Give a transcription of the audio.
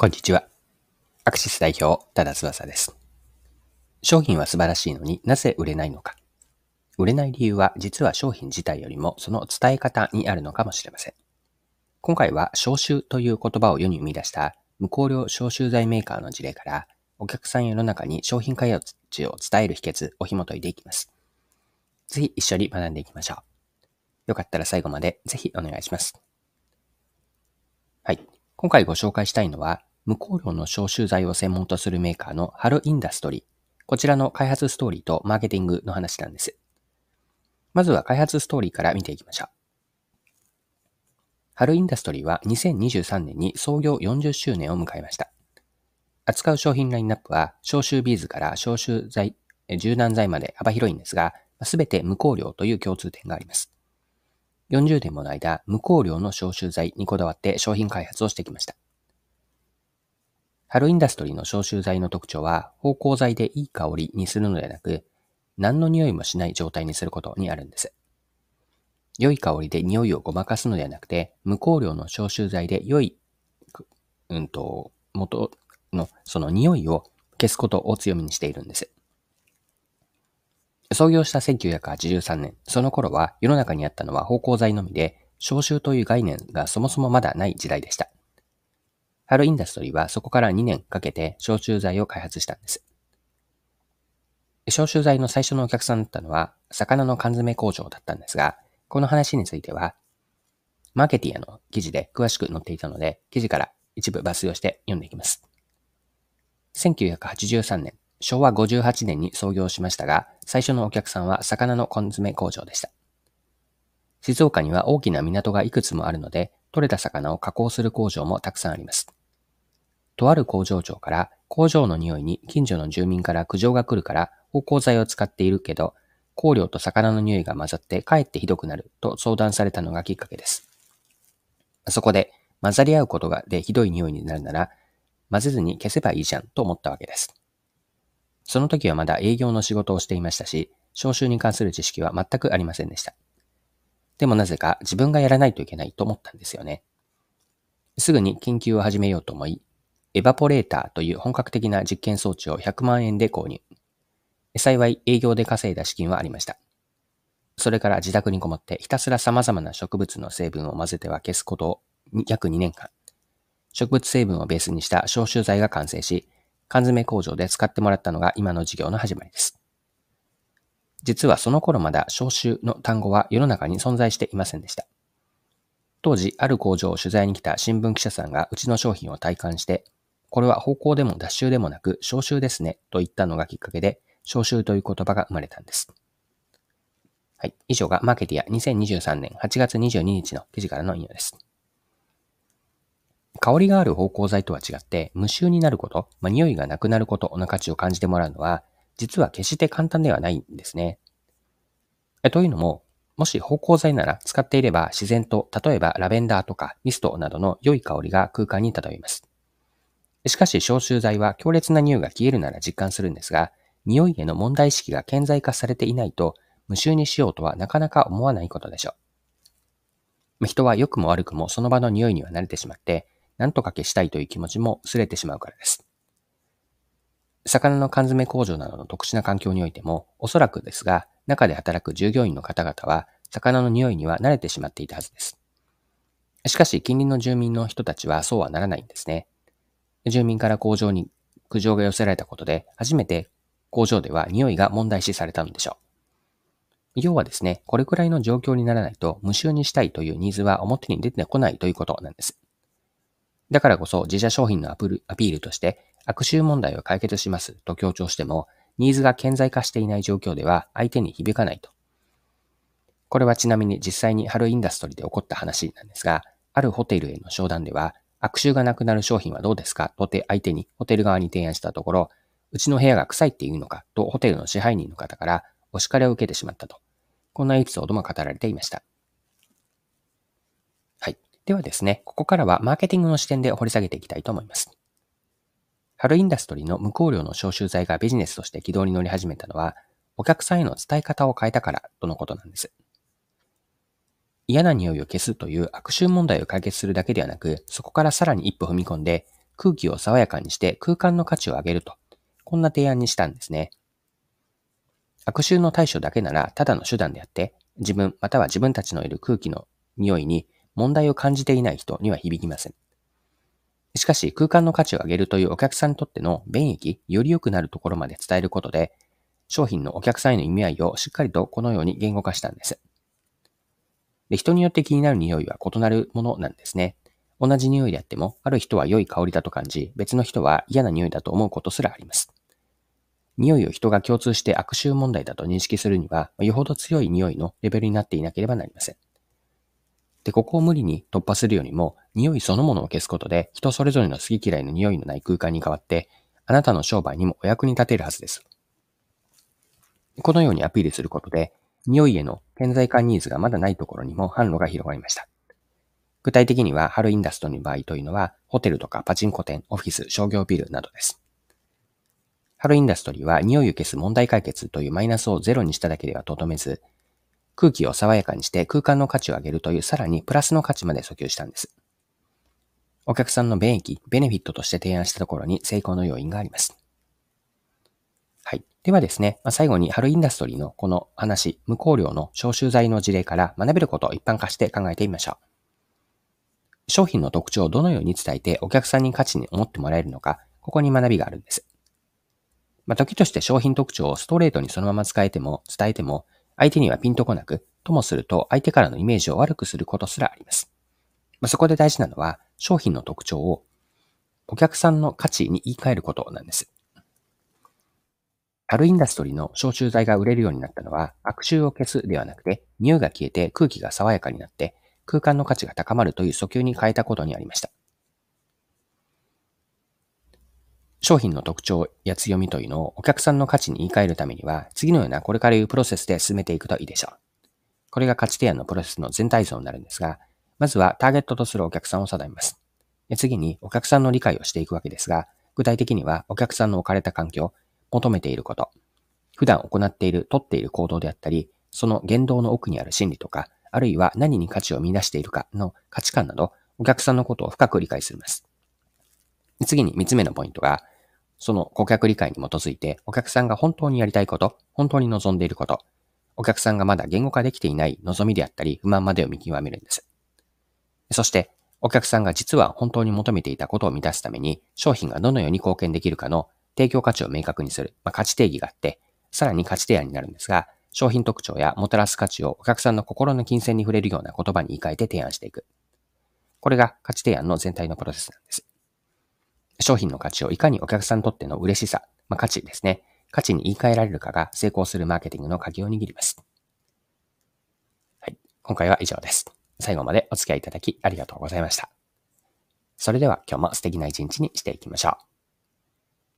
こんにちは。アクシス代表、多田翼です。商品は素晴らしいのになぜ売れないのか。売れない理由は実は商品自体よりもその伝え方にあるのかもしれません。今回は消臭という言葉を世に生み出した無香料消臭剤メーカーの事例からお客さん世の中に商品開発を伝える秘訣を紐解いていきます。ぜひ一緒に学んでいきましょう。よかったら最後までぜひお願いします。はい。今回ご紹介したいのは無香料の消臭剤を専門とするメーカーのハルインダストリー。こちらの開発ストーリーとマーケティングの話なんです。まずは開発ストーリーから見ていきましょう。ハルインダストリーは2023年に創業40周年を迎えました。扱う商品ラインナップは消臭ビーズから消臭剤、柔軟剤まで幅広いんですが、すべて無香料という共通点があります。40年もの間、無香料の消臭剤にこだわって商品開発をしてきました。ハロインダストリーの消臭剤の特徴は、芳香剤でいい香りにするのではなく、何の匂いもしない状態にすることにあるんです。良い香りで匂いをごまかすのではなくて、無香料の消臭剤で良い、うんと、元のその匂いを消すことを強みにしているんです。創業した1983年、その頃は世の中にあったのは芳香剤のみで、消臭という概念がそもそもまだない時代でした。ハルインダストリーはそこから2年かけて消臭剤を開発したんです。消臭剤の最初のお客さんだったのは、魚の缶詰工場だったんですが、この話については、マーケティアの記事で詳しく載っていたので、記事から一部抜粋をして読んでいきます。1983年、昭和58年に創業しましたが、最初のお客さんは魚の缶詰工場でした。静岡には大きな港がいくつもあるので、取れた魚を加工する工場もたくさんあります。とある工場長から、工場の匂いに近所の住民から苦情が来るから芳香剤を使っているけど、香料と魚の匂いが混ざってかえってひどくなると相談されたのがきっかけです。そこで、混ざり合うことがでひどい匂いになるなら、混ぜずに消せばいいじゃんと思ったわけです。その時はまだ営業の仕事をしていましたし、消臭に関する知識は全くありませんでした。でもなぜか自分がやらないといけないと思ったんですよね。すぐに研究を始めようと思い、エバポレーターという本格的な実験装置を100万円で購入。幸い営業で稼いだ資金はありました。それから自宅にこもってひたすら様々な植物の成分を混ぜては消すことを約2年間。植物成分をベースにした消臭剤が完成し、缶詰工場で使ってもらったのが今の事業の始まりです。実はその頃まだ消臭の単語は世の中に存在していませんでした。当時、ある工場を取材に来た新聞記者さんがうちの商品を体感して、これは方向でも脱臭でもなく消臭ですねと言ったのがきっかけで消臭という言葉が生まれたんです。はい。以上がマーケティア2023年8月22日の記事からの引用です。香りがある芳香剤とは違って無臭になること、まあ、匂いがなくなることの価値を感じてもらうのは実は決して簡単ではないんですね。というのも、もし芳香剤なら使っていれば自然と例えばラベンダーとかミストなどの良い香りが空間に漂います。しかし消臭剤は強烈な匂いが消えるなら実感するんですが、匂いへの問題意識が顕在化されていないと、無臭にしようとはなかなか思わないことでしょう。人は良くも悪くもその場の匂いには慣れてしまって、何とか消したいという気持ちも薄れてしまうからです。魚の缶詰工場などの特殊な環境においても、おそらくですが、中で働く従業員の方々は、魚の匂いには慣れてしまっていたはずです。しかし、近隣の住民の人たちはそうはならないんですね。住民から工場に苦情が寄せられたことで、初めて工場では匂いが問題視されたのでしょう。要はですね、これくらいの状況にならないと無臭にしたいというニーズは表に出てこないということなんです。だからこそ自社商品のアピールとして悪臭問題を解決しますと強調しても、ニーズが顕在化していない状況では相手に響かないと。これはちなみに実際にハルインダストリーで起こった話なんですが、あるホテルへの商談では、悪臭がなくなる商品はどうですか？とて相手にホテル側に提案したところ、うちの部屋が臭いっていうのか？とホテルの支配人の方からお叱りを受けてしまったと。こんなエピソードも語られていました。はい。ではですね、ここからはマーケティングの視点で掘り下げていきたいと思います。ハルインダストリーの無香料の消臭剤がビジネスとして軌道に乗り始めたのは、お客さんへの伝え方を変えたからとのことなんです。嫌な匂いを消すという悪臭問題を解決するだけではなく、そこからさらに一歩踏み込んで、空気を爽やかにして空間の価値を上げると、こんな提案にしたんですね。悪臭の対処だけならただの手段であって、自分または自分たちのいる空気の匂いに問題を感じていない人には響きません。しかし空間の価値を上げるというお客さんにとっての便益、より良くなるところまで伝えることで、商品のお客さんへの意味合いをしっかりとこのように言語化したんです。で人によって気になる匂いは異なるものなんですね。同じ匂いであっても、ある人は良い香りだと感じ、別の人は嫌な匂いだと思うことすらあります。匂いを人が共通して悪臭問題だと認識するには、よほど強い匂いのレベルになっていなければなりません。で、ここを無理に突破するよりも、匂いそのものを消すことで、人それぞれの好き嫌いの匂いのない空間に変わって、あなたの商売にもお役に立てるはずです。このようにアピールすることで、匂いへの顕在化ニーズがまだないところにも販路が広がりました。具体的には、ハルインダストリーの場合というのは、ホテルとかパチンコ店、オフィス、商業ビルなどです。ハルインダストリーは匂いを消す問題解決というマイナスをゼロにしただけではとどめず、空気を爽やかにして空間の価値を上げるというさらにプラスの価値まで訴求したんです。お客さんの便益、ベネフィットとして提案したところに成功の要因があります。はい。ではですね、まあ、最後にハルインダストリーのこの話、無香料の消臭剤の事例から学べることを一般化して考えてみましょう。商品の特徴をどのように伝えてお客さんに価値に思ってもらえるのか、ここに学びがあるんです。まあ、時として商品特徴をストレートにそのまま使えても、伝えても、相手にはピンとこなく、ともすると相手からのイメージを悪くすることすらあります。まあ、そこで大事なのは、商品の特徴をお客さんの価値に言い換えることなんです。あるインダストリーの消臭剤が売れるようになったのは、悪臭を消すではなくて、匂いが消えて空気が爽やかになって、空間の価値が高まるという訴求に変えたことにありました。商品の特徴や強みというのをお客さんの価値に言い換えるためには、次のようなこれから言うプロセスで進めていくといいでしょう。これが価値提案のプロセスの全体像になるんですが、まずはターゲットとするお客さんを定めます。次にお客さんの理解をしていくわけですが、具体的にはお客さんの置かれた環境、求めていること、普段行っている、取っている行動であったり、その言動の奥にある心理とか、あるいは何に価値を見出しているかの価値観など、お客さんのことを深く理解するます。次に三つ目のポイントが、その顧客理解に基づいて、お客さんが本当にやりたいこと、本当に望んでいること、お客さんがまだ言語化できていない望みであったり、不満までを見極めるんです。そして、お客さんが実は本当に求めていたことを満たすために、商品がどのように貢献できるかの提供価値を明確にする、まあ、価値定義があって、さらに価値提案になるんですが、商品特徴やもたらす価値をお客さんの心の金銭に触れるような言葉に言い換えて提案していく。これが価値提案の全体のプロセスなんです。商品の価値をいかにお客さんにとっての嬉しさ、まあ、価値ですね。価値に言い換えられるかが成功するマーケティングの鍵を握ります。はい。今回は以上です。最後までお付き合いいただきありがとうございました。それでは今日も素敵な一日にしていきましょう。